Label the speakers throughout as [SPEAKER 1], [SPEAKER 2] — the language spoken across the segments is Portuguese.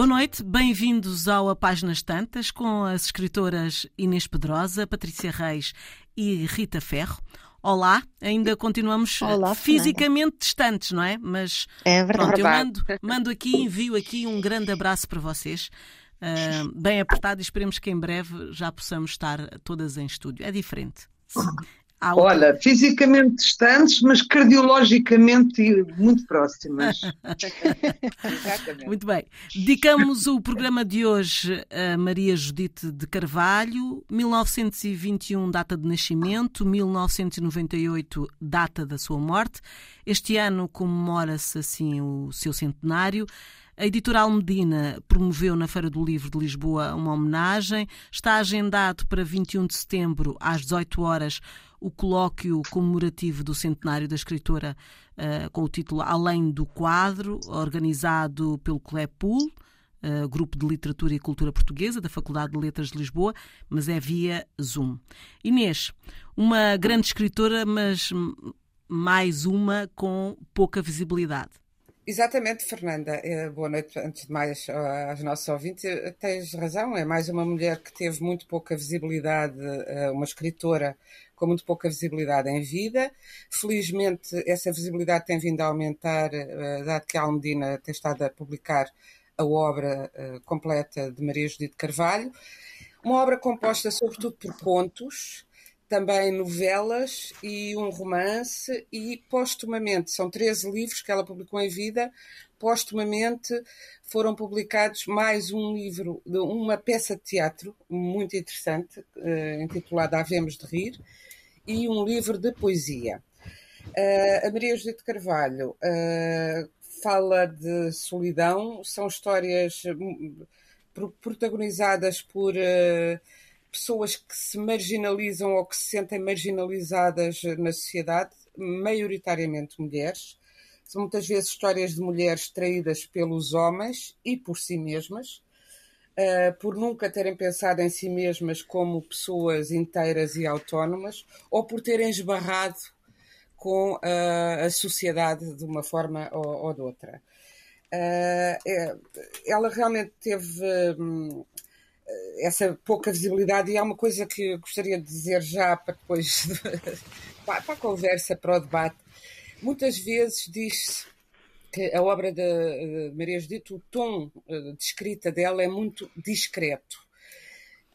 [SPEAKER 1] Boa noite, bem-vindos ao A Páginas Tantas com as escritoras Inês Pedrosa, Patrícia Reis e Rita Ferro. Olá, ainda continuamos
[SPEAKER 2] Olá,
[SPEAKER 1] fisicamente distantes, não é? Mas
[SPEAKER 2] é verdade.
[SPEAKER 1] Pronto, eu mando, mando aqui, envio aqui um grande abraço para vocês. Uh, bem apertado e esperemos que em breve já possamos estar todas em estúdio. É diferente.
[SPEAKER 3] Olha, fisicamente distantes, mas cardiologicamente muito próximas.
[SPEAKER 1] muito bem. Dedicamos o programa de hoje a Maria Judite de Carvalho, 1921, data de nascimento, 1998, data da sua morte. Este ano comemora-se assim o seu centenário. A editora Medina promoveu na Feira do Livro de Lisboa uma homenagem. Está agendado para 21 de setembro, às 18 horas, o colóquio comemorativo do centenário da escritora uh, com o título Além do Quadro, organizado pelo Clepul, uh, Grupo de Literatura e Cultura Portuguesa da Faculdade de Letras de Lisboa, mas é via Zoom. Inês, uma grande escritora, mas mais uma com pouca visibilidade.
[SPEAKER 4] Exatamente, Fernanda. Eh, boa noite, antes de mais, aos nossos ouvintes. Tens razão, é mais uma mulher que teve muito pouca visibilidade, uma escritora com muito pouca visibilidade em vida. Felizmente, essa visibilidade tem vindo a aumentar, uh, dado que a Almedina tem estado a publicar a obra uh, completa de Maria Judite Carvalho. Uma obra composta sobretudo por contos, também novelas e um romance, e postumamente, são 13 livros que ela publicou em vida, postumamente foram publicados mais um livro, de uma peça de teatro muito interessante, uh, intitulada Havemos de Rir, e um livro de poesia. Uh, a Maria de Carvalho uh, fala de solidão, são histórias hum, protagonizadas por uh, pessoas que se marginalizam ou que se sentem marginalizadas na sociedade, maioritariamente mulheres. São muitas vezes histórias de mulheres traídas pelos homens e por si mesmas uh, por nunca terem pensado em si mesmas como pessoas inteiras e autónomas, ou por terem esbarrado com uh, a sociedade de uma forma ou, ou de outra. Uh, ela realmente teve hum, essa pouca visibilidade e há uma coisa que gostaria de dizer já para depois para a conversa, para o debate. Muitas vezes diz-se que a obra de Maria Judite, o tom eh, de escrita dela é muito discreto.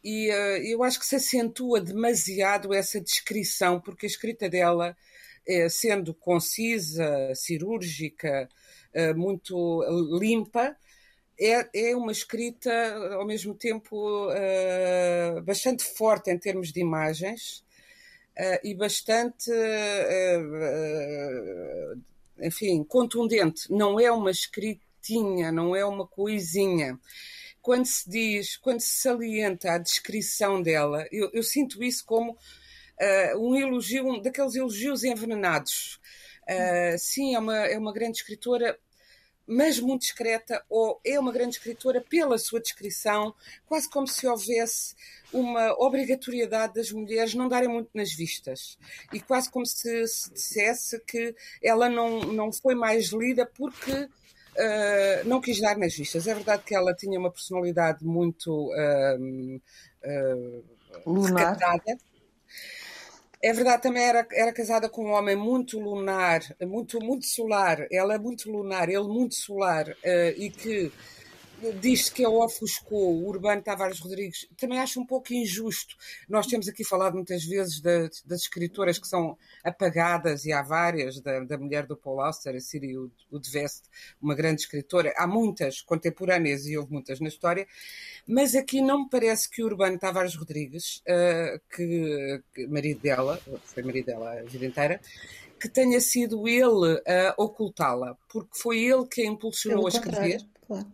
[SPEAKER 4] E uh, eu acho que se acentua demasiado essa descrição, porque a escrita dela, sendo concisa, cirúrgica, muito limpa, é, é, uma escrita, ao mesmo tempo, bastante forte em termos de imagens e bastante enfim, contundente, não é uma escritinha, não é uma coisinha. Quando se diz, quando se salienta a descrição dela, eu, eu sinto isso como uh, um elogio, um daqueles elogios envenenados. Uh, sim, é uma, é uma grande escritora, mas muito discreta, ou é uma grande escritora pela sua descrição, quase como se houvesse uma obrigatoriedade das mulheres não darem muito nas vistas. E quase como se, se dissesse que ela não, não foi mais lida porque uh, não quis dar nas vistas. É verdade que ela tinha uma personalidade muito uh, uh, É verdade, também era, era casada com um homem muito lunar, muito, muito solar. Ela é muito lunar, ele muito solar, uh, e que diz que é o ofuscou o Urbano Tavares Rodrigues, também acho um pouco injusto. Nós temos aqui falado muitas vezes das, das escritoras que são apagadas, e há várias, da, da mulher do Paul Auster, a Siri Udvest, uma grande escritora. Há muitas contemporâneas e houve muitas na história, mas aqui não me parece que o Urbano Tavares Rodrigues, uh, que, que, marido dela, foi marido dela a vida inteira, que tenha sido ele a ocultá-la, porque foi ele que a impulsionou a escrever. Claro.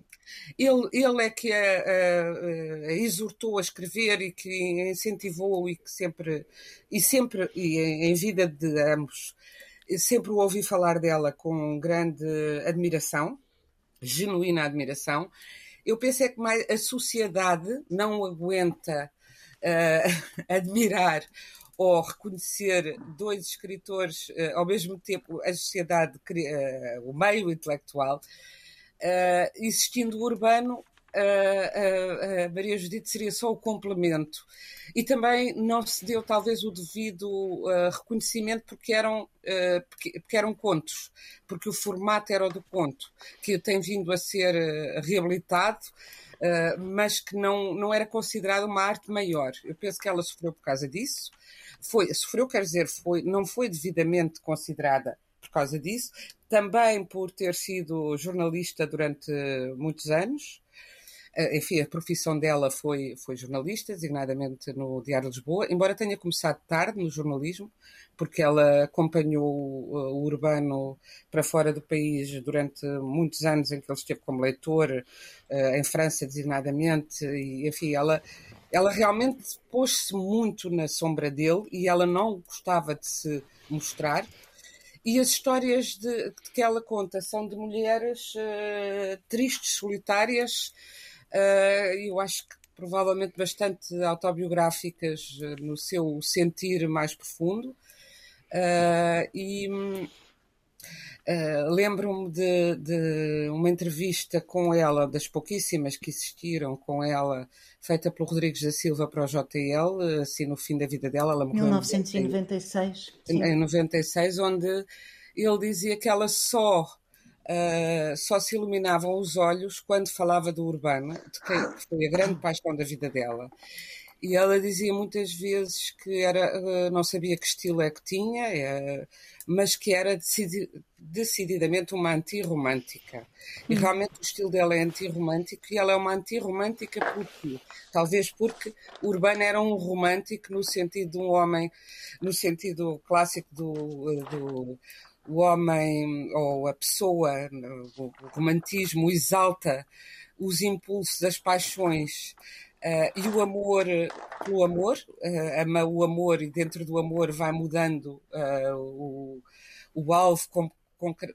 [SPEAKER 4] Ele, ele é que a, a, a, exortou a escrever e que incentivou e que sempre, e sempre, e em vida de ambos, sempre ouvi falar dela com grande admiração, genuína admiração. Eu penso é que mais, a sociedade não aguenta uh, admirar ou reconhecer dois escritores uh, ao mesmo tempo, a sociedade, uh, o meio intelectual, uh, existindo o urbano, a, a, Maria Judite seria só o complemento. E também não se deu talvez o devido uh, reconhecimento porque eram, uh, porque, porque, eram contos, porque o formato era o do conto, que tem vindo a ser uh, reabilitado, mas que não, não era considerado uma arte maior. Eu penso que ela sofreu por causa disso. Foi, sofreu, quer dizer, foi, não foi devidamente considerada causa disso, também por ter sido jornalista durante muitos anos, eh, enfim, a profissão dela foi, foi jornalista, designadamente no Diário de Lisboa, embora tenha começado tarde no jornalismo, porque ela acompanhou uh, o Urbano para fora do país durante muitos anos em que ele esteve como leitor, uh, em França designadamente, e enfim, ela, ela realmente pôs-se muito na sombra dele e ela não gostava de se mostrar. E as histórias de, que ela conta são de mulheres uh, tristes, solitárias, Uh, eu acho que provavelmente bastante autobiográficas ah, no seu sentir mais profundo. Uh, e uh, lembro-me de, de, uma entrevista com ela, das pouquíssimas que existiram com ela, feita pelo Rodrigues da Silva para o JL, assim no fim da vida dela. Ela
[SPEAKER 2] morreu 1996.
[SPEAKER 4] Em, em 96, onde ele dizia que ela só Uh, só se iluminavam os olhos quando falava do Urbano, de que foi a grande paixão da vida dela. E ela dizia muitas vezes que era, uh, não sabia que estilo é que tinha, uh, mas que era decidi decididamente uma antirromântica. E hum. realmente o estilo dela é antirromântico e ela é uma antirromântica porque, talvez porque Urbano era um romântico no sentido de um homem, no sentido clássico do, do o homem ou a pessoa, o romantismo exalta os impulsos, as paixões uh, e o amor pelo amor, uh, ama o amor e dentro do amor vai mudando uh, o, o alvo com,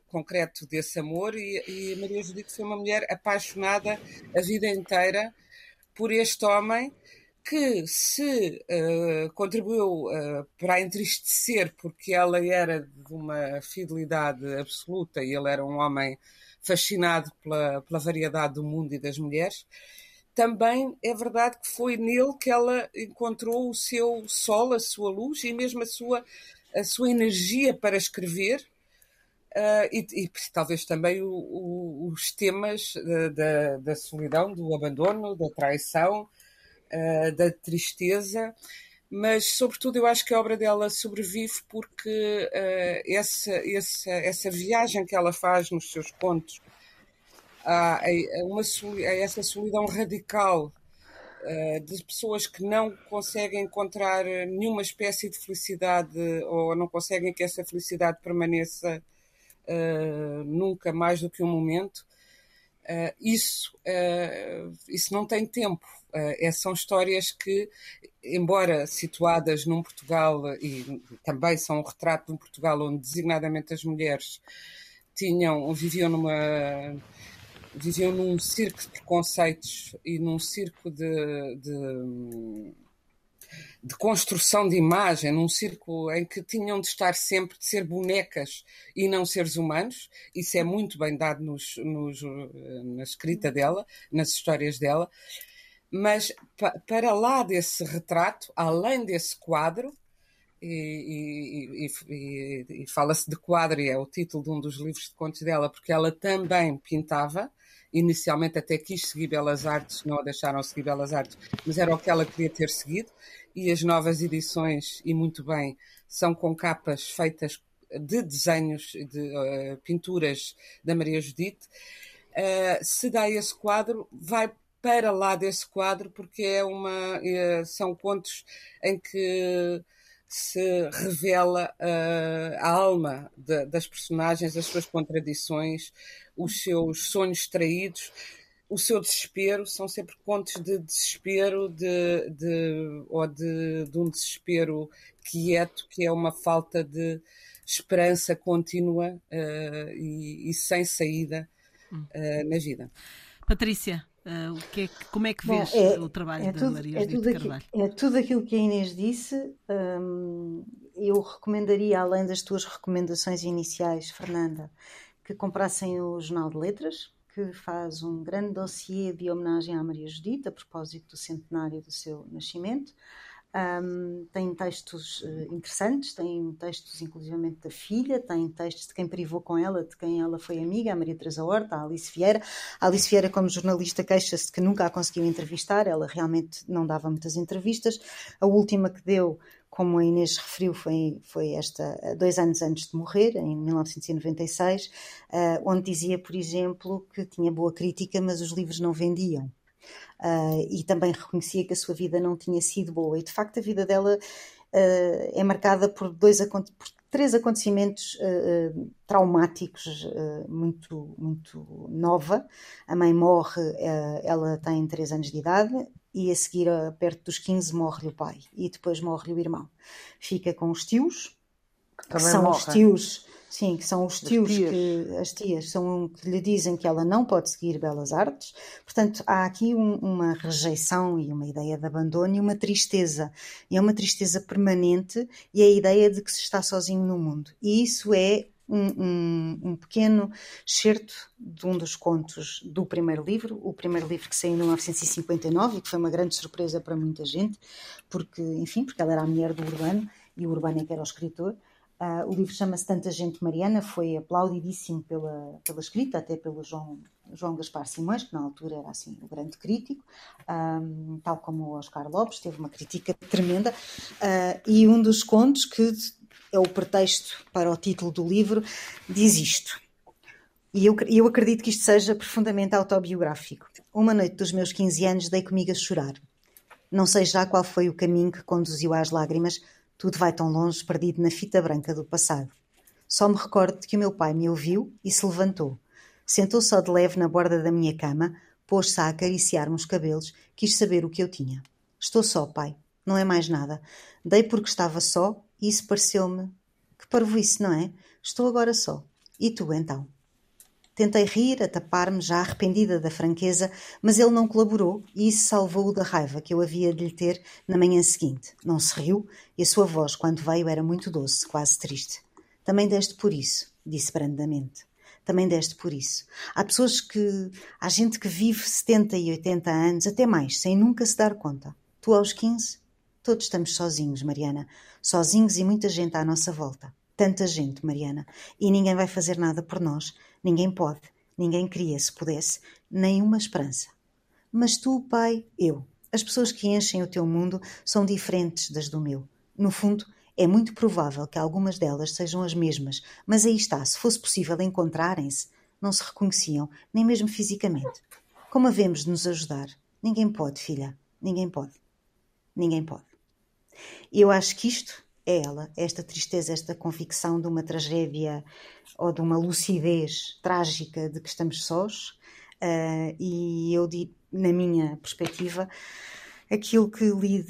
[SPEAKER 4] concreto desse amor. E, e Maria Judite foi uma mulher apaixonada a vida inteira por este homem que se uh, contribuiu uh, para entristecer porque ela era de uma fidelidade absoluta e ele era um homem fascinado pela, pela variedade do mundo e das mulheres, também é verdade que foi nele que ela encontrou o seu sol, a sua luz e mesmo a sua, a sua energia para escrever. Uh, e, e, talvez também o, o, os temas da, da solidão, do abandono, da traição, uh, da tristeza, mas sobretudo eu acho que a obra dela sobrevive porque uh, essa, essa, essa viagem que ela faz nos seus contos a, uma, a essa solidão radical uh, de pessoas que não conseguem encontrar nenhuma espécie de felicidade ou não conseguem que essa felicidade permaneça uh, nunca mais do que um momento. Uh, isso, isso não tem tempo. Uh, são histórias que, embora situadas num Portugal, e também são um retrato de um Portugal onde designadamente as mulheres tinham, viviam numa viviam num circo de preconceitos e num circo de, de, de, construção de imagem, num circo em que tinham de estar sempre, de ser bonecas e não seres humanos. Isso é muito bem dado nos, nos, na escrita dela, nas histórias dela. Mas para lá desse retrato, além desse quadro, e, e, e, e fala-se de quadro, e é o título de um dos livros de contos dela, porque ela também pintava, inicialmente até quis seguir Belas Artes, não a deixaram seguir Belas Artes, mas era o que ela queria ter seguido, e as novas edições, e muito bem, são com capas feitas de desenhos, de uh, pinturas da Maria Judite. Uh, se dá esse quadro, vai para lá desse quadro, porque é uma, é, são contos em que se revela uh, a alma de, das personagens, as suas contradições, os seus sonhos traídos, o seu desespero. São sempre contos de desespero, de, de, ou de, de um desespero quieto, que é uma falta de esperança contínua uh, e, e, sem saída uh, na vida.
[SPEAKER 1] Patrícia, Uh, o que é, como é que vês Bom, é, o trabalho é da Maria é tudo
[SPEAKER 2] Carvalho? é tudo aquilo que a Inês disse. Um, eu recomendaria, além das tuas recomendações iniciais, Fernanda, que comprassem o Jornal de Letras, que faz um grande dossiê de homenagem à Maria Judita, a propósito do centenário do seu nascimento. Um, tem textos uh, interessantes, tem textos inclusivamente da filha, tem textos de quem privou com ela, de quem ela foi amiga, a Maria Teresa Horta, a Alice Vieira. A Alice Vieira, como jornalista, queixa-se que nunca a conseguiu entrevistar, ela realmente não dava muitas entrevistas. A última que deu, como a Inês referiu, foi, foi esta, dois anos antes de morrer, em 1996, uh, onde dizia, por exemplo, que tinha boa crítica, mas os livros não vendiam uh, e também reconhecia que a sua vida não tinha sido boa. E de facto a vida dela uh, é marcada por dois por três acontecimentos uh, traumáticos muito muito nova. A mãe morre, ela tem três anos de idade e a seguir, perto dos 15, morre-lhe o pai e depois morre-lhe o irmão. Fica com os tios, que, que são morre. os tios Sim, que são os tios, as tias. que as tias são que lhe dizem que ela não pode seguir belas artes. Portanto, há aqui um, uma rejeição e uma ideia de abandono e uma tristeza. E é uma tristeza permanente e é a ideia de que se está sozinho no mundo. E isso é um, um, um, pequeno excerto de um dos contos do primeiro livro, o primeiro livro que saiu em 1959 e que foi uma grande surpresa para muita gente, porque, enfim, porque ela era a mulher do Urbano e o Urbano é que era o escritor. Uh, o livro chama-se Tanta Gente Mariana, foi aplaudidíssimo pela, pela escrita, até pelo João, João Gaspar Simões, que na altura era assim o grande crítico, um, tal como o Oscar Lopes, teve uma crítica tremenda. Uh, e um dos contos, que é o pretexto para o título do livro, diz isto. E eu, eu acredito que isto seja profundamente autobiográfico. Uma noite dos meus 15 anos dei comigo a chorar. Não sei já qual foi o caminho que conduziu às lágrimas, tudo vai tão longe, perdido na fita branca do passado. Só me recordo de que o meu pai me ouviu e se levantou. Sentou só de leve na borda da minha cama, pôs-se a acariciar-me os cabelos, quis saber o que eu tinha. Estou só, pai. Não é mais nada. Dei porque estava só e isso pareceu-me. Que parvoíce, não é? Estou agora só. E tu, então? Tentei rir, a tapar-me, já arrependida da franqueza, mas ele não colaborou e isso salvou-o da raiva que eu havia de lhe ter na manhã seguinte. Não se riu e a sua voz, quando veio, era muito doce, quase triste. Também deste por isso, disse brandamente. Também deste por isso. Há pessoas que. Há gente que vive 70 e 80 anos, até mais, sem nunca se dar conta. Tu aos 15? Todos estamos sozinhos, Mariana. Sozinhos e muita gente à nossa volta. Tanta gente, Mariana. E ninguém vai fazer nada por nós Ninguém pode, ninguém queria, se pudesse, nenhuma esperança. Mas tu, Pai, eu. As pessoas que enchem o teu mundo são diferentes das do meu. No fundo, é muito provável que algumas delas sejam as mesmas, mas aí está, se fosse possível encontrarem-se, não se reconheciam, nem mesmo fisicamente. Como havemos de nos ajudar? Ninguém pode, filha. Ninguém pode. Ninguém pode. Eu acho que isto é ela, esta tristeza, esta convicção de uma tragédia ou de uma lucidez trágica de que estamos sós. Uh, e eu, na minha perspectiva, aquilo que li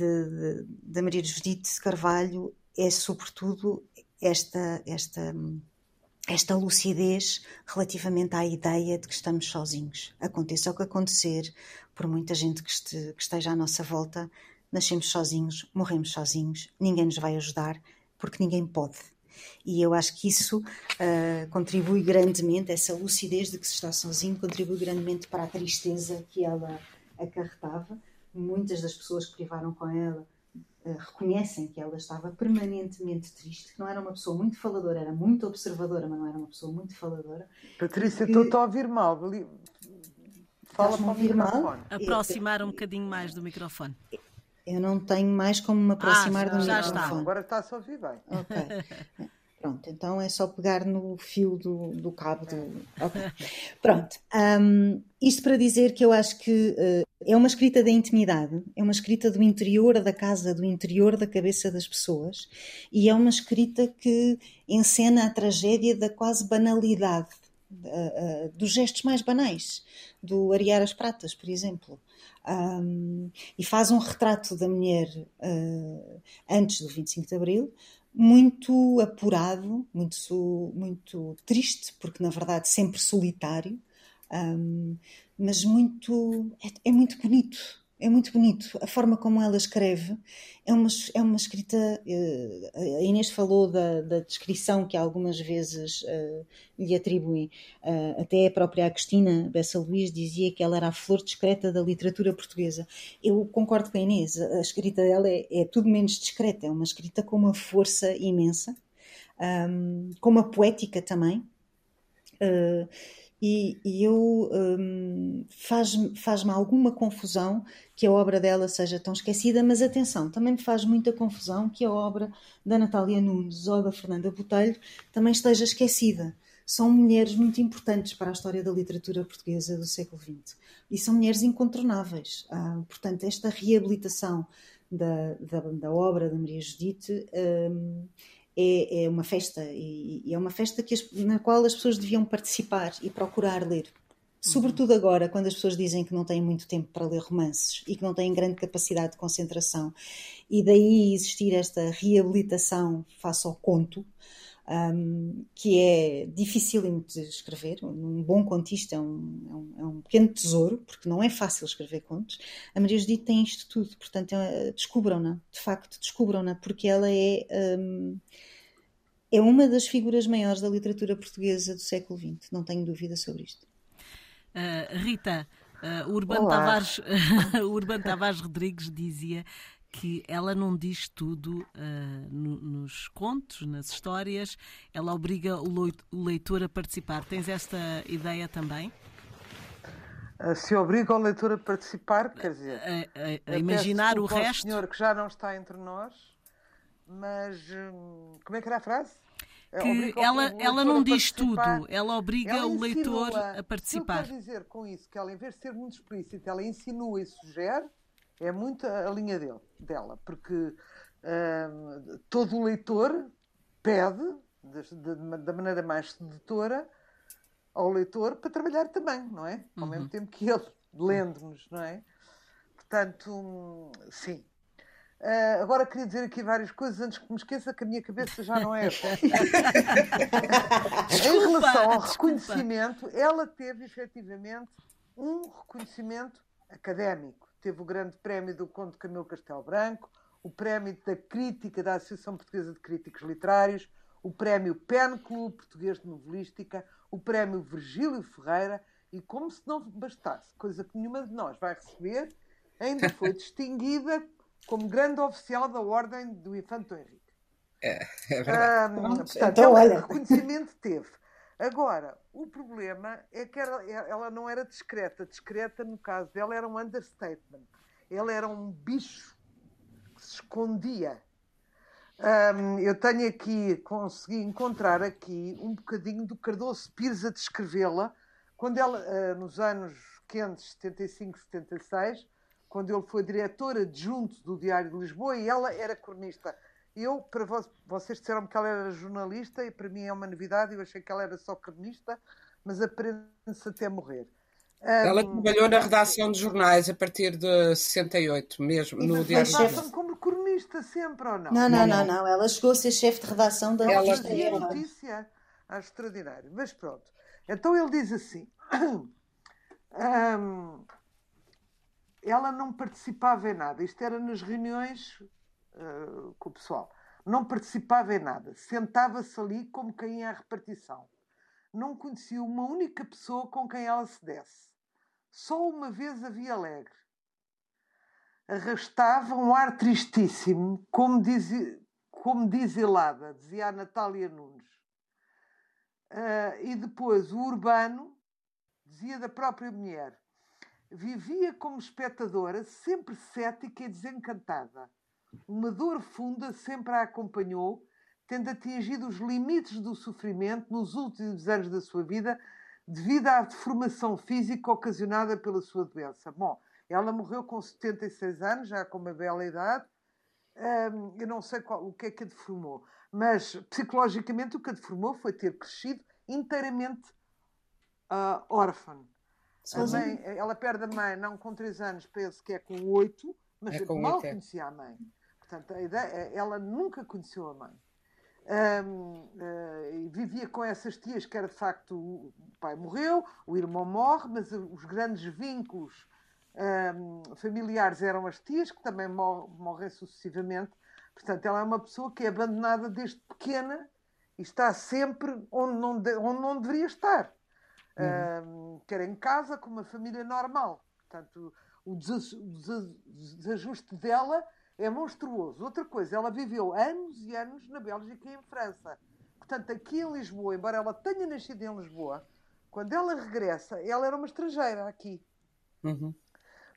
[SPEAKER 2] da Maria Judite Carvalho é, sobretudo, esta, esta, esta lucidez relativamente à ideia de que estamos sozinhos. Aconteça o que acontecer, por muita gente que, este, que esteja à nossa volta, nascemos sozinhos, morremos sozinhos, ninguém nos vai ajudar, porque ninguém pode. E eu acho que isso uh, contribui grandemente, essa lucidez de que se está sozinho, contribui grandemente para a tristeza que ela acarretava. Muitas das pessoas que privaram com ela uh, reconhecem que ela estava permanentemente triste, que não era uma pessoa muito faladora, era muito observadora, mas não era uma pessoa muito faladora.
[SPEAKER 3] Patrícia, estou a ouvir mal.
[SPEAKER 1] Fala para o microfone. Aproximar um bocadinho mais do microfone.
[SPEAKER 2] Eu não tenho mais como me aproximar ah,
[SPEAKER 1] do
[SPEAKER 2] já
[SPEAKER 1] microfone. Está.
[SPEAKER 3] Agora está a ouvir bem.
[SPEAKER 2] Ok. Pronto, então é só pegar no fio do, do cabo do. Okay. Pronto. Um, isto para dizer que eu acho que uh, é uma escrita da intimidade, é uma escrita do interior da casa, do interior da cabeça das pessoas, e é uma escrita que encena a tragédia da quase banalidade, uh, uh, dos gestos mais banais, do arear as pratas, por exemplo um, e faz um retrato da mulher uh, antes do 25 de Abril, muito apurado, muito, muito triste, porque na verdade sempre solitário, um, mas muito é, é, muito bonito. É muito bonito. A forma como ela escreve é uma, é uma escrita. Uh, a Inês falou da, da, descrição que algumas vezes uh, lhe atribuem. Uh, até a própria Agostina Bessa Luís dizia que ela era a flor discreta da literatura portuguesa. Eu concordo com a Inês. A escrita dela é, é tudo menos discreta. É uma escrita com uma força imensa, um, com uma poética também. Uh, e, e eu um, faz-me faz alguma confusão que a obra dela seja tão esquecida, mas atenção, também me faz muita confusão que a obra da Natália Nunes ou da Fernanda Botelho também esteja esquecida. São mulheres muito importantes para a história da literatura portuguesa do século XX e são mulheres incontornáveis. Ah, portanto, esta reabilitação da, da, da, obra da Maria Judite um, é, é uma festa e, e, é uma festa que as, na qual as pessoas deviam participar e procurar ler. Sobretudo agora, quando as pessoas dizem que não têm muito tempo para ler romances e que não têm grande capacidade de concentração, e daí existir esta reabilitação face ao conto, um, que é difícil de escrever. Um bom contista é um, é, um, é um, pequeno tesouro, porque não é fácil escrever contos. A Maria Judite tem isto tudo, portanto, é, descubram-na, de facto, descubram-na, porque ela é, hum, é uma das figuras maiores da literatura portuguesa do século XX, não tenho dúvida sobre isto.
[SPEAKER 1] Uh, Rita, uh, Urbano, Tavares, Urbano Tavares Rodrigues dizia que ela não diz tudo uh, no, nos contos, nas histórias, ela obriga o leitor a participar. Tens esta ideia também?
[SPEAKER 3] Uh, se obriga o leitor a participar, quer dizer,
[SPEAKER 1] a, a, a imaginar o resto.
[SPEAKER 3] senhor que já não está entre nós, mas hum, como é que era a frase?
[SPEAKER 1] É, que ela, ela não diz tudo, ela obriga ela o leitor a participar.
[SPEAKER 3] O que eu quero dizer com isso? Que ela, em vez de ser muito explícita, ela insinua e sugere é muito a linha dele, dela, porque todo o leitor pede, de, de, da maneira mais sedutora, ao leitor para trabalhar também, não é? Ao uhum. mesmo tempo que ele, lendo-nos, não é? Portanto, sim. Uh, agora queria dizer aqui várias coisas antes que me esqueça que a minha cabeça já não é. em relação ao reconhecimento, ela teve efetivamente um reconhecimento académico teve o grande prémio do Conde Camilo Castelo Branco, o prémio da crítica da Associação Portuguesa de Críticos Literários, o prémio PEN Clube Português de Novelística, o prémio Virgílio Ferreira e, como se não bastasse, coisa que nenhuma de nós vai receber, ainda foi distinguida como grande oficial da Ordem do Infante Henrique.
[SPEAKER 4] É, é verdade.
[SPEAKER 3] Um, portanto, então, olha. reconhecimento teve. Agora, o problema é que ela, ela não era discreta. Discreta, no caso dela, era um understatement. Ela era um bicho que se escondia. Um, eu tenho aqui, consegui encontrar aqui um bocadinho do Cardoso Pires a descrevê-la, quando ela, uh, nos anos quentes, 75, 76, quando ele foi diretor adjunto do Diário de Lisboa e ela era cronista. Eu, para vos, vocês disseram que ela era jornalista e para mim é uma novidade, eu achei que ela era só cronista, mas aprende-se até morrer.
[SPEAKER 4] Ela um, trabalhou na redação de jornais a partir de 68, mesmo, no Diário de
[SPEAKER 3] Lisboa. como cronista sempre, ou não?
[SPEAKER 2] Não, não, não, não. Ela chegou a ser chefe de redação da
[SPEAKER 3] ela revista. notícia. Acho extraordinário. Mas pronto. Então ele diz assim... um, ela não participava em nada. Isto era nas reuniões uh, com o pessoal. Não participava em nada. Sentava-se ali como quem ia à repartição. Não conhecia uma única pessoa com quem ela se desse. Só uma vez havia alegre. Arrastava um ar tristíssimo, como diz, como diz Elada, dizia a Natália Nunes. Uh, e depois o Urbano dizia da própria mulher. Vivia como espectadora, sempre cética e desencantada. Uma dor funda sempre a acompanhou, tendo atingido os limites do sofrimento nos últimos anos da sua vida, devido à deformação física ocasionada pela sua doença. Bom, ela morreu com 76 anos, já com uma bela idade. Eu não sei qual, o que é que a deformou, mas psicologicamente o que a deformou foi ter crescido inteiramente uh, órfã. Mãe, ela perde a mãe não com 3 anos, penso que é com 8, mas é mal 8, é. conhecia a mãe. Portanto, a ideia, é, ela nunca conheceu a mãe. Um, uh, eh, vivia com essas tias que era de facto o pai morreu, o irmão morre, mas os grandes vínculos um, familiares eram as tias, que também morrem sucessivamente. Portanto, ela é uma pessoa que é abandonada desde pequena e está sempre onde não, de, onde não deveria estar. Uhum. Um, quer em casa, com uma família normal. Portanto, o desajuste dela é monstruoso. Outra coisa, ela viveu anos e anos na Bélgica e em França. Portanto, aqui em Lisboa, embora ela tenha nascido em Lisboa, quando ela regressa, ela era uma estrangeira aqui. Uhum.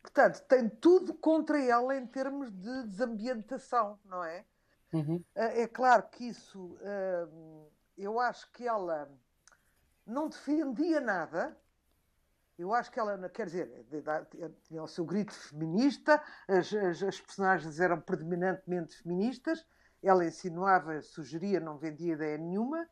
[SPEAKER 3] Portanto, tem tudo contra ela em termos de desambientação, não é? Uhum. É claro que isso, hum, eu acho que ela não defendia nada. Eu acho que ela, quer dizer, tinha o seu grito feminista, as, as, as personagens eram predominantemente feministas, ela insinuava, sugeria, não vendia ideia nenhuma,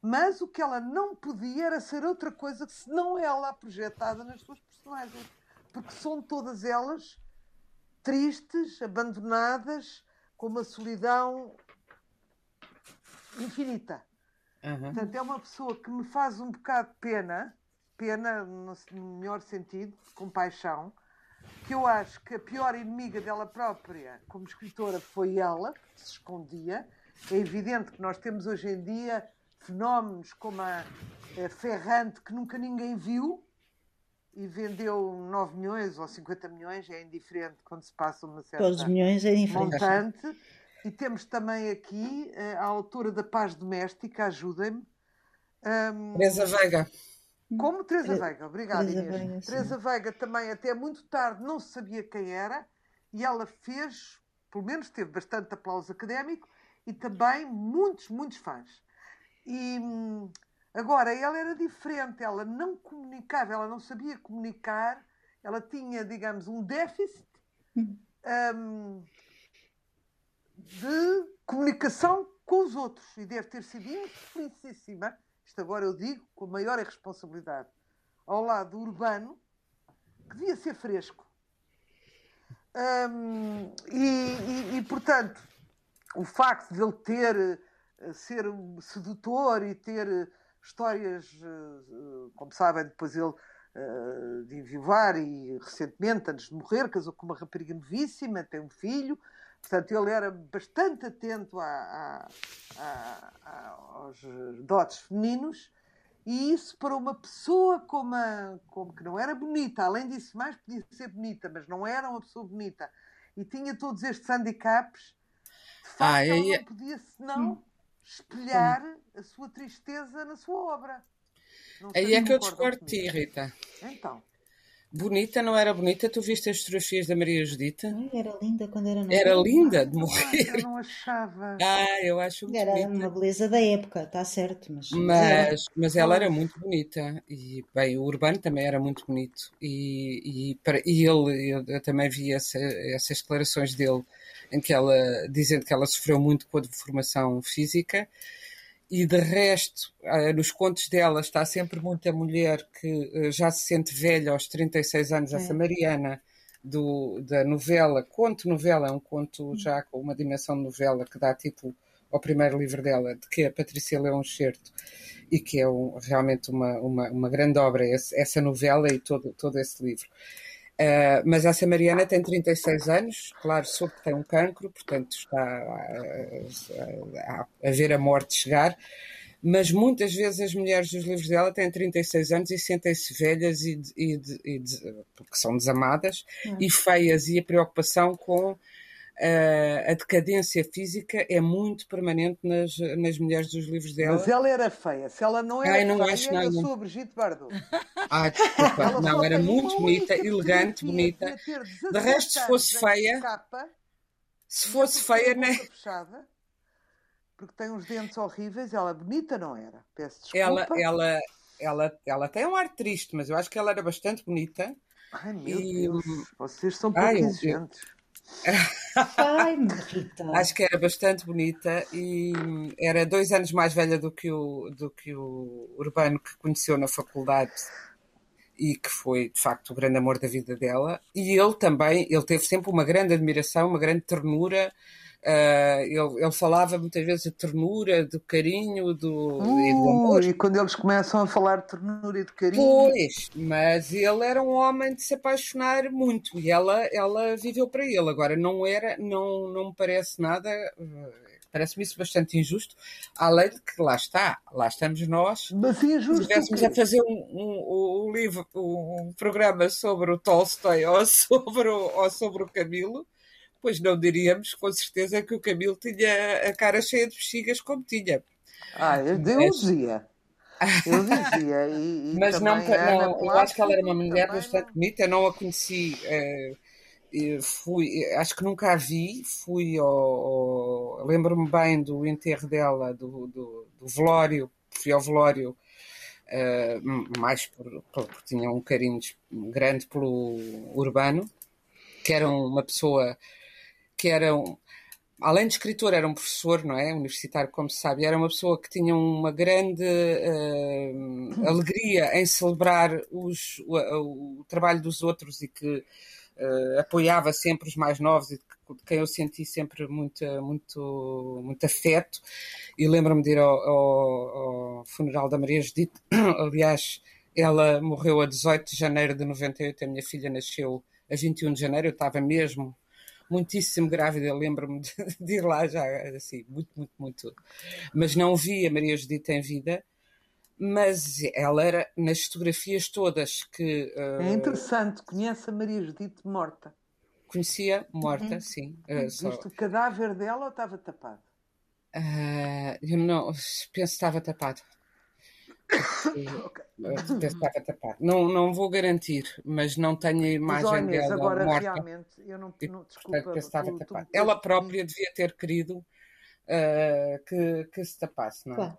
[SPEAKER 3] mas o que ela não podia era ser outra coisa que senão ela projetada nas suas personagens. Porque são todas elas tristes, abandonadas, com uma solidão infinita. Uhum. Portanto, é uma pessoa que me faz um bocado de pena, pena no melhor sentido, compaixão, que eu acho que a pior inimiga dela própria como escritora foi ela, que se escondia. É evidente que nós temos hoje em dia fenómenos como a, a Ferrante, que nunca ninguém viu e vendeu 9 milhões ou 50 milhões, é indiferente quando se passa uma certa
[SPEAKER 2] Todos milhões é
[SPEAKER 3] montante. E temos também aqui eh, a autora da Paz Doméstica, ajudem-me.
[SPEAKER 4] Um, Teresa Veiga.
[SPEAKER 3] Como Teresa Veiga, obrigada Teresa Inês. Veiga, Teresa Veiga também até muito tarde não sabia quem era e ela fez, pelo menos teve bastante aplauso académico e também muitos, muitos fãs. E hum, agora, ela era diferente, ela não comunicava, ela não sabia comunicar, ela tinha, digamos, um déficit um, de comunicação com os outros e deve ter sido infelicíssima, isto agora eu digo com a maior responsabilidade, ao lado do urbano, que devia ser fresco. E, e, e, portanto, o facto de ele ter ser sedutor e ter eh, histórias, eh, eh, como sabem, depois ele de envivar e recentemente, antes de morrer, casou com uma rapariga novíssima, tem um filho. Portanto, ele era bastante atento a, a, a, aos dotes femininos e isso para uma pessoa como, como que não era bonita, além disso mais podia ser bonita, mas não era uma pessoa bonita e tinha todos estes handicaps, de facto ah, ela não podia senão hum espelhar a sua tristeza na sua obra.
[SPEAKER 4] Aí é que eu discordo de ti, Rita.
[SPEAKER 3] Então.
[SPEAKER 4] Bonita, não era bonita? Tu viste as fotografias da Maria Judita?
[SPEAKER 2] Ai, era linda quando era nova.
[SPEAKER 4] Era linda de morrer.
[SPEAKER 3] Eu não achava.
[SPEAKER 4] Ah, eu acho muito
[SPEAKER 2] Era
[SPEAKER 4] bonita.
[SPEAKER 2] uma beleza da época, está certo. Mas,
[SPEAKER 4] mas, mas ela era muito bonita. E, bem, o Urbano também era muito bonito. E, e, para, e ele, eu, eu também vi essa, essas declarações dele em que ela, dizendo que ela sofreu muito com a deformação física, e de resto, ah, nos contos dela está sempre muita mulher que ah, já se sente velha aos 36 anos, é. essa Mariana do, da novela, conto novela, é um conto já com uma dimensão de novela que dá tipo ao primeiro livro dela, de que a Patrícia leu um certo e que é um, realmente uma, uma, uma grande obra, esse, essa novela e todo, todo esse livro. Uh, mas essa Mariana tem 36 anos, claro, soube que tem um cancro, portanto está a, a, a, ver a morte chegar, mas muitas vezes as mulheres dos livros dela têm 36 anos e sentem-se velhas e, e, e, porque são desamadas hum. e feias, e a preocupação com a decadência física é muito permanente nas, nas mulheres dos livros dela.
[SPEAKER 3] Mas ela era feia. Se ela não era Ai, não feia, acho nada. sou a Brigitte Bardot.
[SPEAKER 4] Ah, desculpa. não, era muito bonita, elegante, bonita. De resto, se fosse feia... Capa, se fosse feia, né?
[SPEAKER 3] Fechada, porque tem uns dentes horríveis. Ela bonita não era. Peço desculpa.
[SPEAKER 4] Ela, ela, ela, ela tem um ar triste, mas eu acho que ela era bastante bonita.
[SPEAKER 3] Ai, meu e... Deus. Vocês são pouco Ai, exigentes. Eu...
[SPEAKER 2] Ai,
[SPEAKER 4] Acho que era bastante bonita e era dois anos mais velha do que o, do que o Urbano que conheceu na faculdade e que foi de facto o grande amor da vida dela. E ele também, ele teve sempre uma grande admiração, uma grande ternura Uh, ele, ele, falava muitas vezes de ternura, do carinho do, uh, e do amor.
[SPEAKER 3] E quando eles começam a falar de ternura e de carinho.
[SPEAKER 4] Pois, mas ele era um homem de se apaixonar muito e ela, ela viveu para ele. Agora, não era, não, não me parece nada. Uh, Parece-me isso bastante injusto, além de que lá está, lá estamos nós.
[SPEAKER 3] Mas injusto. Se
[SPEAKER 4] estivéssemos a fazer um, um, um, livro, um programa sobre o Tolstói ou sobre o, ou sobre o Camilo, pois não diríamos com certeza que o Camilo tinha a cara cheia de bexigas como tinha.
[SPEAKER 3] Ah, eu, dizia. Eu dizia. E,
[SPEAKER 4] e Mas não, não eu acho que ela era uma mulher bastante não... bonita, eu não a conheci. Uh, fui, acho que nunca a vi, fui ao, ao lembro-me bem do enterro dela, do, do, do velório, fui ao velório uh, mais por, porque tinha um carinho grande pelo Urbano, que era uma pessoa que era, um, além de escritor, era um professor, não é? Universitário, como se sabe, era uma pessoa que tinha uma grande uh, alegria em celebrar os, o, o, trabalho dos outros e que uh, apoiava sempre os mais novos e de quem eu senti sempre muito, muito, muito afeto. E lembro-me de ir ao, ao, ao funeral da Maria Judite, aliás. Ela morreu a 18 de janeiro de 98, a minha filha nasceu a 21 de janeiro, eu estava mesmo muitíssimo grávida, lembro-me de, de, ir lá já, assim, muito, muito, muito. Mas não vi a Maria Judita em vida, mas ela era nas fotografias todas que.
[SPEAKER 3] Uh, é interessante, conhece a Maria Judite morta.
[SPEAKER 4] Conhecia morta, uhum. sim.
[SPEAKER 3] Uh, Viste só... o cadáver dela ou estava tapado?
[SPEAKER 4] Uh, eu não, penso que estava tapado. Estava tapado. Não, não vou garantir, mas não tenho a imagem mas, dela
[SPEAKER 3] agora,
[SPEAKER 4] morta.
[SPEAKER 3] Realmente, eu não, não desculpa,
[SPEAKER 4] estava tu, tu, Ela própria devia ter querido uh, que, que se tapasse, não é? Claro.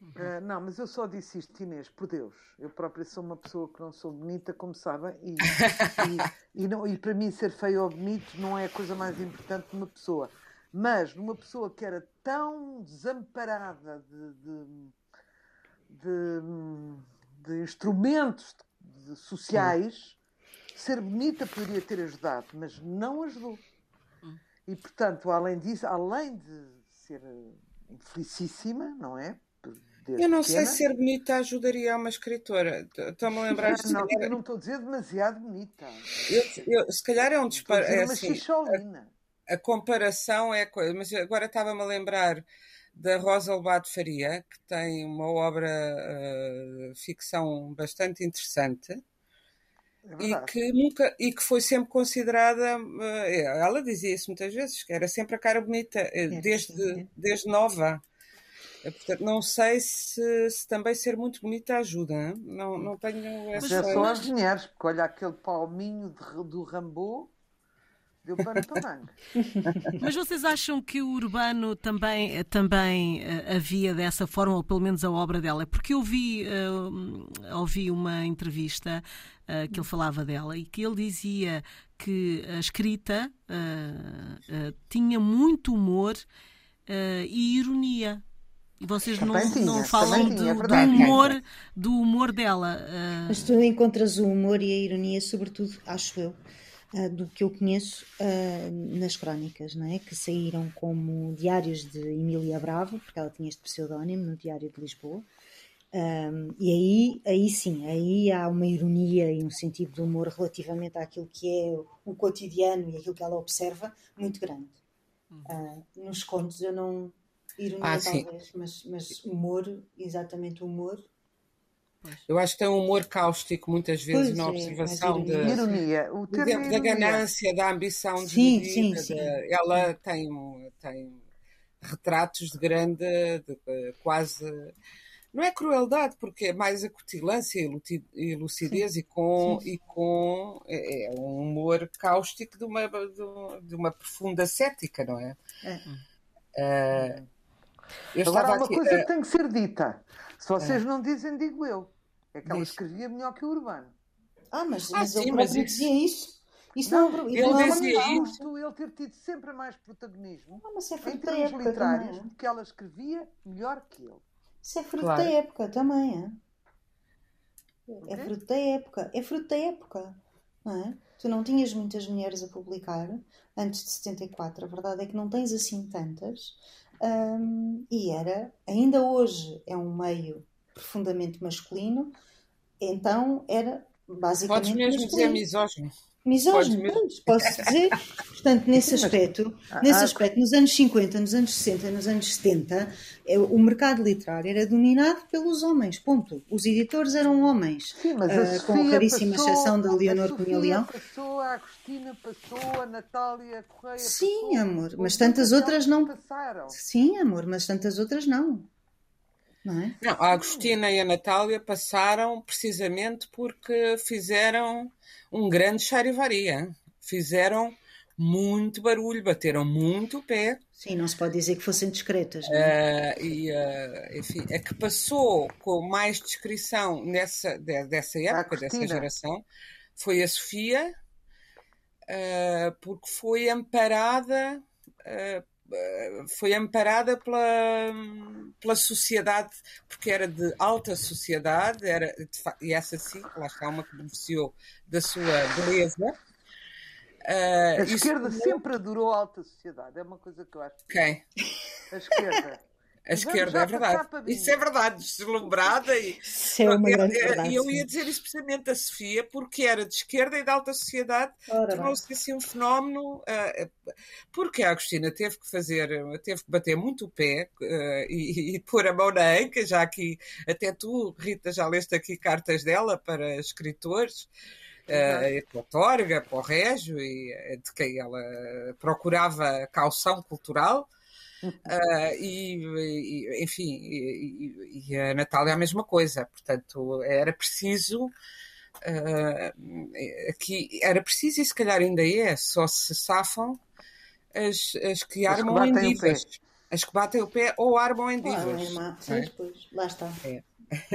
[SPEAKER 3] Uh, não, mas eu só disse isto, Inês, por Deus. Eu própria sou uma pessoa que não sou bonita, como sabem, e, e, e, não, e para mim ser feio ou bonito não é a coisa mais importante de uma pessoa. Mas numa pessoa que era tão desamparada de, de de, de instrumentos de, sociais, ser bonita poderia ter ajudado, mas não ajudou. E, portanto, além disso, além de ser infelicíssima, não é?
[SPEAKER 4] Desde eu não pequena, sei se ser bonita ajudaria a uma escritora. Estou-me a lembrar
[SPEAKER 3] não, não, calhar... Eu não estou a dizer demasiado bonita.
[SPEAKER 4] Eu, eu, se calhar é um disparo. É assim,
[SPEAKER 3] a,
[SPEAKER 4] a, comparação é coisa. Mas agora estava-me a lembrar da Rosa Lobato Faria, que tem uma obra uh, ficção bastante interessante. É e que nunca e que foi sempre considerada uh, ela dizia isso muitas vezes que era sempre a cara bonita é, desde desde nova. Portanto não sei se, se, também ser muito bonita ajuda não não tenho
[SPEAKER 3] essa mas é só as mulheres porque olha aquele palminho de, do Rambo Deu pano para manga.
[SPEAKER 1] Mas vocês acham que o Urbano também, também uh, havia dessa forma, ou pelo menos a obra dela? Porque eu vi, uh, ouvi uma entrevista uh, que ele falava dela e que ele dizia que a escrita tinha muito humor e ironia. E vocês não, tinha, não falam tinha, do, é do, humor, do humor dela.
[SPEAKER 2] Mas tu encontras o humor e a ironia, sobretudo, acho eu, uh, do que eu conheço uh, nas crónicas, não é? que saíram como diários de Emília Bravo, porque ela tinha este pseudónimo no Diário de Lisboa. Um, e aí, aí sim, aí há uma ironia e um sentido de humor relativamente àquilo que é o cotidiano e aquilo que ela observa muito grande. Uh, nos contos eu não. Ironia ah, talvez, mas, mas humor, exatamente humor,
[SPEAKER 4] eu acho que tem um humor cáustico muitas vezes pois na é, observação de,
[SPEAKER 3] ironia. O
[SPEAKER 4] da, da ganância, da ambição de sim, sim, sim. ela tem, tem retratos de grande, de, quase não é crueldade, porque é mais a cutilância e lucidez sim. e com, sim. E com é, é, um humor cáustico de uma, de uma profunda cética, não é? é.
[SPEAKER 3] Uh, Agora há uma aqui, coisa uh, que tem que ser dita. Se vocês uh, não dizem, digo eu. É que ela Diz. escrevia melhor que o Urbano.
[SPEAKER 2] Ah, mas, ah, mas sim, ele mas isso... dizia isso. Isso não, não,
[SPEAKER 3] ele não, dizia isso. ele ter tido sempre mais protagonismo
[SPEAKER 2] ah, mas é
[SPEAKER 3] em termos literários, também. porque ela escrevia melhor que ele.
[SPEAKER 2] Isso é fruto claro. da época também, é? É fruto da época. É fruto da época. Não é? tu não tinhas muitas mulheres a publicar antes de 74. A verdade é que não tens assim tantas. Um, e era, ainda hoje é um meio profundamente masculino, então era basicamente.
[SPEAKER 4] Podes mesmo masculino. dizer misógino.
[SPEAKER 2] Misógino, pois, posso dizer. Portanto, nesse aspecto, nesse aspecto, nos anos 50, nos anos 60, nos anos 70, é, o mercado literário era dominado pelos homens, ponto. Os editores eram homens, Sim, uh, com a raríssima passou, exceção da Leonor Cunha Leão.
[SPEAKER 3] passou, a Agostina passou, a Natália Correia
[SPEAKER 2] Sim,
[SPEAKER 3] passou,
[SPEAKER 2] amor, mas tantas outras não. Passaram. Sim, amor, mas tantas outras não. Não, é?
[SPEAKER 4] não, a Agostina e a Natália passaram precisamente porque fizeram um grande charivaria. Fizeram muito barulho, bateram muito o pé.
[SPEAKER 2] Sim, não se pode dizer que fossem discretas. É?
[SPEAKER 4] Uh, e, uh, enfim, a que passou com mais descrição nessa, de, dessa época, dessa geração, foi a Sofia, uh, porque foi amparada foi amparada pela, pela sociedade, porque era de alta sociedade, era, e essa sim, lá está uma que beneficiou da sua beleza.
[SPEAKER 3] Uh, a esquerda isso... sempre adorou a alta sociedade, é uma coisa que eu acho.
[SPEAKER 4] Quem?
[SPEAKER 3] A esquerda.
[SPEAKER 4] A esquerda, é verdade. Isso é verdade, deslumbrada. E,
[SPEAKER 2] isso é uma grande verdade,
[SPEAKER 4] e eu ia dizer isso precisamente a Sofia, porque era de esquerda e de alta sociedade, tornou-se assim um fenómeno. Uh, porque a Agostina teve que fazer, teve que bater muito o pé uh, e, e, pôr a mão na anca, já que até tu, Rita, já leste aqui cartas dela para escritores. Uh, para o Torga, para o Régio, e de quem ela procurava caução cultural. Uh, e, e, enfim, e, e, a Natália é a mesma coisa. Portanto, era preciso. Uh, aqui era preciso, e se calhar ainda é, só se safam as, as que as armam que em divas. As que batem o pé ou armam em divas.
[SPEAKER 2] Ah, é Sim, depois, lá está. É.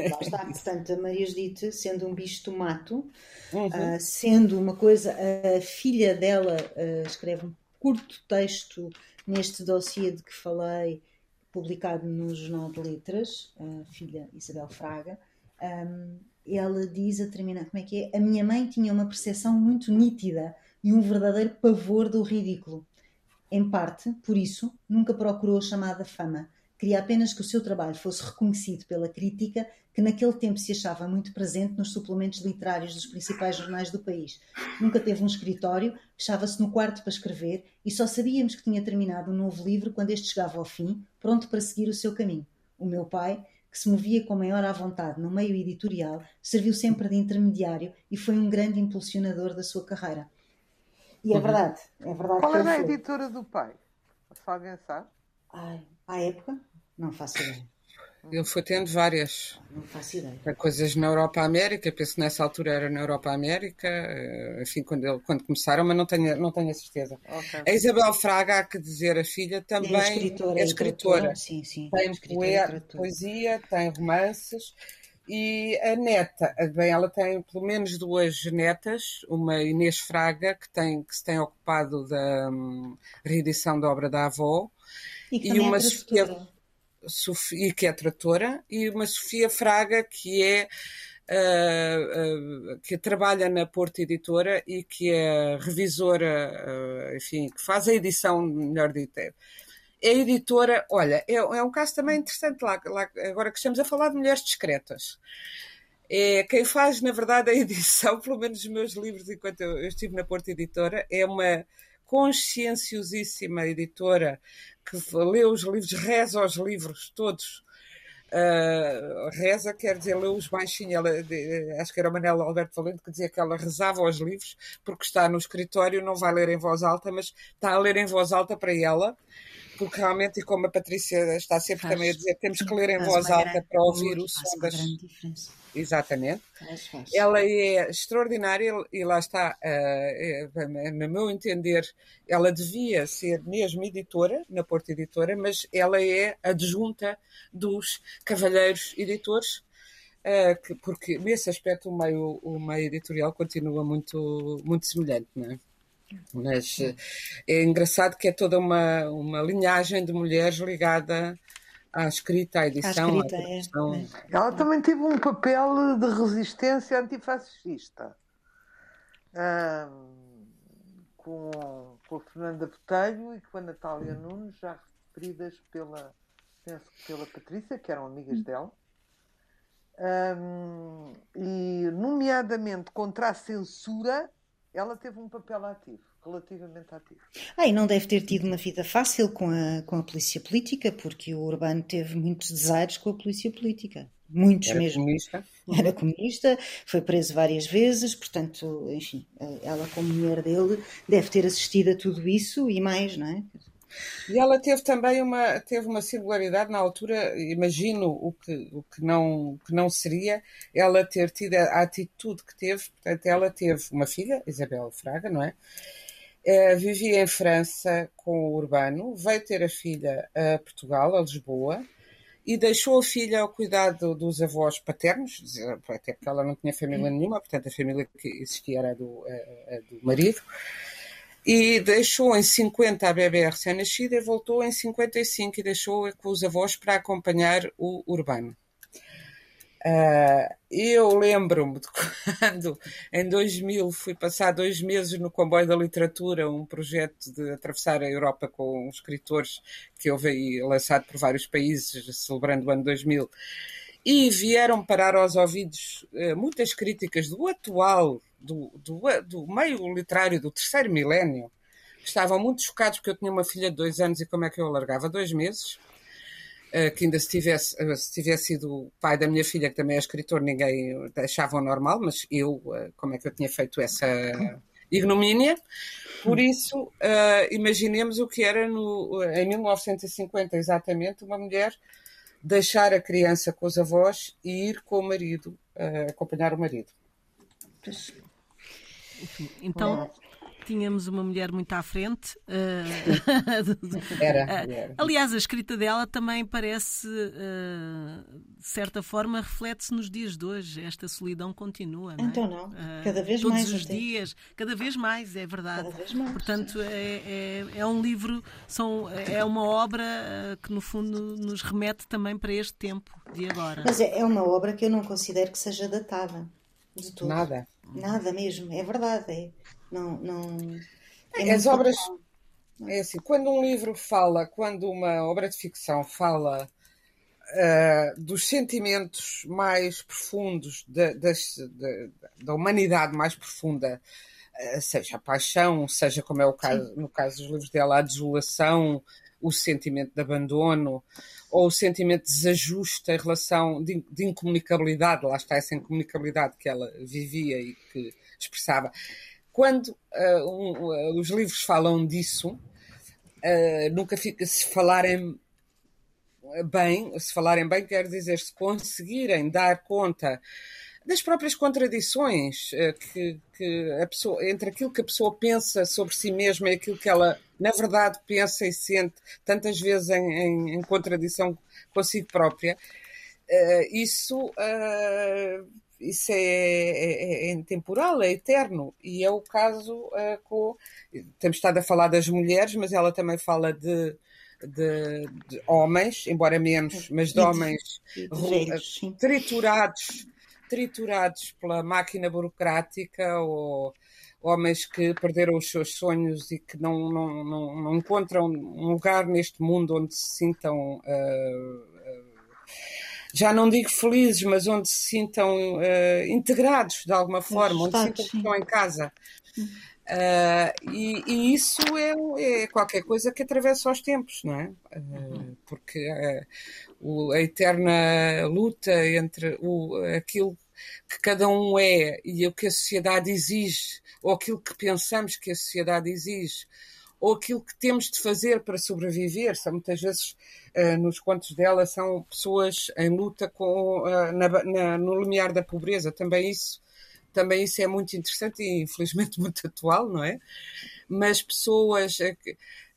[SPEAKER 2] Lá está, portanto, a Maria Judite, sendo um bicho do mato, uhum. uh, sendo uma coisa, a filha dela uh, escreve um curto texto neste dossiê de que falei, publicado no Jornal de Letras, a filha Isabel Fraga, um, ela diz a terminar, como é que é? A minha mãe tinha uma percepção muito nítida e um verdadeiro pavor do ridículo. Em parte, por isso, nunca procurou a chamada fama, Queria apenas que o seu trabalho fosse reconhecido pela crítica, que naquele tempo se achava muito presente nos suplementos literários dos principais jornais do país. Nunca teve um escritório, fechava-se no quarto para escrever e só sabíamos que tinha terminado um novo livro quando este chegava ao fim, pronto para seguir o seu caminho. O meu pai, que se movia com maior à vontade no meio editorial, serviu sempre de intermediário e foi um grande impulsionador da sua carreira. E é uhum. verdade, é verdade.
[SPEAKER 3] Qual era a editora do pai? Se alguém sabe?
[SPEAKER 2] Ai, à época? Não faço ideia.
[SPEAKER 4] Ele foi tendo várias.
[SPEAKER 2] Não faço ideia.
[SPEAKER 4] Coisas na Europa América, penso que nessa altura era na Europa América, eh, enfim, quando, ele, quando começaram, mas não tenho, não tenho a certeza. Okay. A Isabel Fraga, há que dizer, a filha também é escritora. É escritora.
[SPEAKER 2] Sim, sim.
[SPEAKER 4] Tem poe poesia, tem romances. E a neta, bem, ela tem pelo menos duas netas, uma Inês Fraga, que, tem, que se tem ocupado da um, reedição da obra da avó,
[SPEAKER 2] e, e uma é Sofia
[SPEAKER 4] Sofia, que é tratora, e uma Sofia Fraga, que é Uh, uh, que trabalha na Porta Editora e que é revisora, uh, enfim, que faz a edição, melhor dito. É, editora, olha, é, é, um caso também interessante lá, lá, agora que estamos a falar de mulheres discretas. É, quem faz, na verdade, a edição, pelo menos os meus livros, enquanto eu, eu estive na Porta Editora, é uma conscienciosíssima editora que lê os livros, reza os livros todos. Uh, reza quer dizer lê-os baixinho. Ela, acho que era o Manel Alberto Valente que dizia que ela rezava os livros porque está no escritório, não vai ler em voz alta, mas está a ler em voz alta para ela porque realmente, e como a Patrícia está sempre faz, também a dizer, temos que ler em voz alta grande, para ouvir o som das. Exatamente. Faz, faz. Ela é extraordinária e lá está, uh, no meu entender, ela devia ser mesmo editora, na Porta Editora, mas ela é adjunta dos Cavalheiros Editores. Uh, que, porque nesse aspecto o meio, o meio editorial continua muito, muito semelhante, não é? Mas eh, é engraçado que é toda uma, uma linhagem de mulheres ligada à escrita, à edição, à, escrita, à
[SPEAKER 3] É. Ela também teve um papel de resistência antifascista. com, com a Fernanda Botelho e com a Natália Nunes, já referidas pela, penso pela Patrícia, que eram amigas hum. dela. Um, e, nomeadamente contra a censura, ela teve um papel ativo, relativamente ativo.
[SPEAKER 2] Ah, e não deve ter tido uma vida fácil com a, com a polícia política, porque o Urbano teve muitos desaires com a polícia política. Muitos
[SPEAKER 4] Era
[SPEAKER 2] mesmo.
[SPEAKER 4] Comunista.
[SPEAKER 2] Era comunista, foi preso várias vezes, portanto, enfim, ela, como mulher dele, deve ter assistido a tudo isso e mais, não é?
[SPEAKER 4] E ela teve também uma, teve uma singularidade na altura, imagino o que, o que, não, que não seria ela ter tido a atitude que teve. Portanto, ela teve uma filha, Isabel Fraga, não é? Uh, vivia em França com o Urbano, veio ter a filha a Portugal, a Lisboa, e deixou a filha ao cuidado dos avós paternos, até porque ela não tinha família nenhuma, portanto a família que existia era do, a, a do marido e deixou em 50 a bebê recém-nascida e voltou em 55 e deixou com os avós para acompanhar o Urbano. Uh, eu lembro-me de quando, em 2000, fui passar dois meses no Comboio da Literatura, um projeto de atravessar a Europa com escritores que houve aí lançado por vários países, celebrando o ano 2000, e vieram parar aos ouvidos uh, muitas críticas do atual do, do, do meio literário do terceiro milénio estavam muito chocados porque eu tinha uma filha de dois anos e como é que eu a largava? Dois meses. Uh, que ainda se tivesse, uh, se tivesse sido o pai da minha filha, que também é escritor, ninguém achava normal, mas eu, uh, como é que eu tinha feito essa ignomínia? Por isso, imaginemos o que era no, em 1950, exatamente, uma mulher deixar a criança com os avós e ir com o marido, acompanhar o marido.
[SPEAKER 1] Enfim, então tínhamos uma mulher muito à frente.
[SPEAKER 4] Uh... era,
[SPEAKER 1] eh, era, Aliás, a escrita dela também parece, uh, de certa forma, reflete-se nos dias de hoje. Esta solidão continua. Não
[SPEAKER 2] é? Então não, cada vez
[SPEAKER 1] Todos
[SPEAKER 2] mais.
[SPEAKER 1] Todos os dias, cada vez mais, é verdade.
[SPEAKER 2] Cada vez mais.
[SPEAKER 1] Portanto, é, é, é, um livro, são, é uma obra que, no fundo, nos remete também para este tempo de agora.
[SPEAKER 2] Mas é, é uma obra que eu não considero que seja datada. De tudo.
[SPEAKER 4] Nada.
[SPEAKER 2] Nada mesmo, é verdade. É. Não, não,
[SPEAKER 4] é As obras. É assim, quando um livro fala, quando uma obra de ficção fala uh, dos sentimentos mais profundos da, das, da, da humanidade mais profunda, uh, seja a paixão, seja como é o caso, no caso dos livros dela, a desolação, o sentimento de abandono, ou o sentimento de desajuste em relação de, de incomunicabilidade, lá está essa incomunicabilidade que ela vivia e que expressava. Quando uh, um, uh, os livros falam disso, uh, nunca fica se falarem bem, se falarem bem quer dizer se conseguirem dar conta das próprias contradições que, que a pessoa, entre aquilo que a pessoa pensa sobre si mesma e aquilo que ela na verdade pensa e sente tantas vezes em, em, em contradição consigo própria, uh, isso, uh, isso é, é, é, intemporal, é eterno. E é o caso com. Temos estado a falar das mulheres, mas ela também fala de, de, de homens, embora menos, mas de, de homens
[SPEAKER 2] velhos,
[SPEAKER 4] triturados, triturados pela máquina burocrática ou homens que perderam os seus sonhos e que não, não, não, não encontram um lugar neste mundo onde se sintam. Uh, uh, já não digo felizes, mas onde se sintam uh, integrados de alguma forma, onde se sintam que estão em casa. Uh, e, e, isso é, é, qualquer coisa que atravessa os tempos, não é? Uh, porque o, a eterna luta entre o, aquilo que cada um é e o que a sociedade exige, ou aquilo que pensamos que a sociedade exige, ou aquilo que temos de fazer para sobreviver. São muitas vezes, uh, nos contos dela, são pessoas em luta com, uh, na, na, no limiar da pobreza. Também isso, também isso é muito interessante e infelizmente muito atual, não é? Mas pessoas,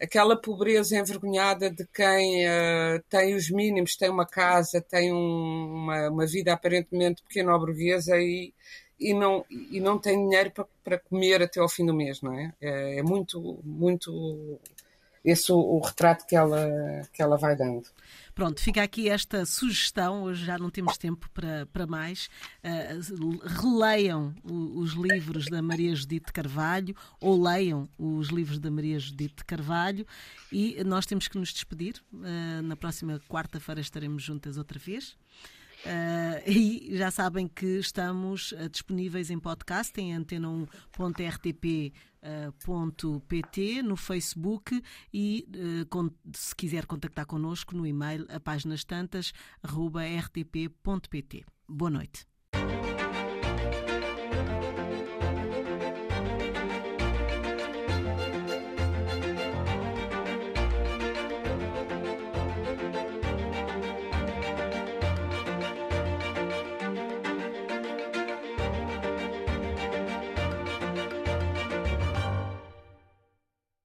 [SPEAKER 4] aquela pobreza envergonhada de quem uh, tem os mínimos, tem uma casa, tem um, uma, uma, vida aparentemente pequena burguesa e, e, não, e não tem dinheiro para, para comer até ao fim do mês, não é? É, é muito, muito esse o, o retrato que ela, que ela vai dando.
[SPEAKER 1] Pronto, fica aqui esta sugestão. Hoje já não temos tempo para, para mais. Uh, releiam os livros da Maria Judite Carvalho ou leiam os livros da Maria Judite Carvalho. E nós temos que nos despedir. Uh, na próxima quarta-feira estaremos juntas outra vez. Uh, e já sabem que estamos disponíveis em podcast em antena1.rtp.pt, uh, no Facebook e se quiser contactar connosco no e-mail a páginas tantas rtp.pt. Boa noite.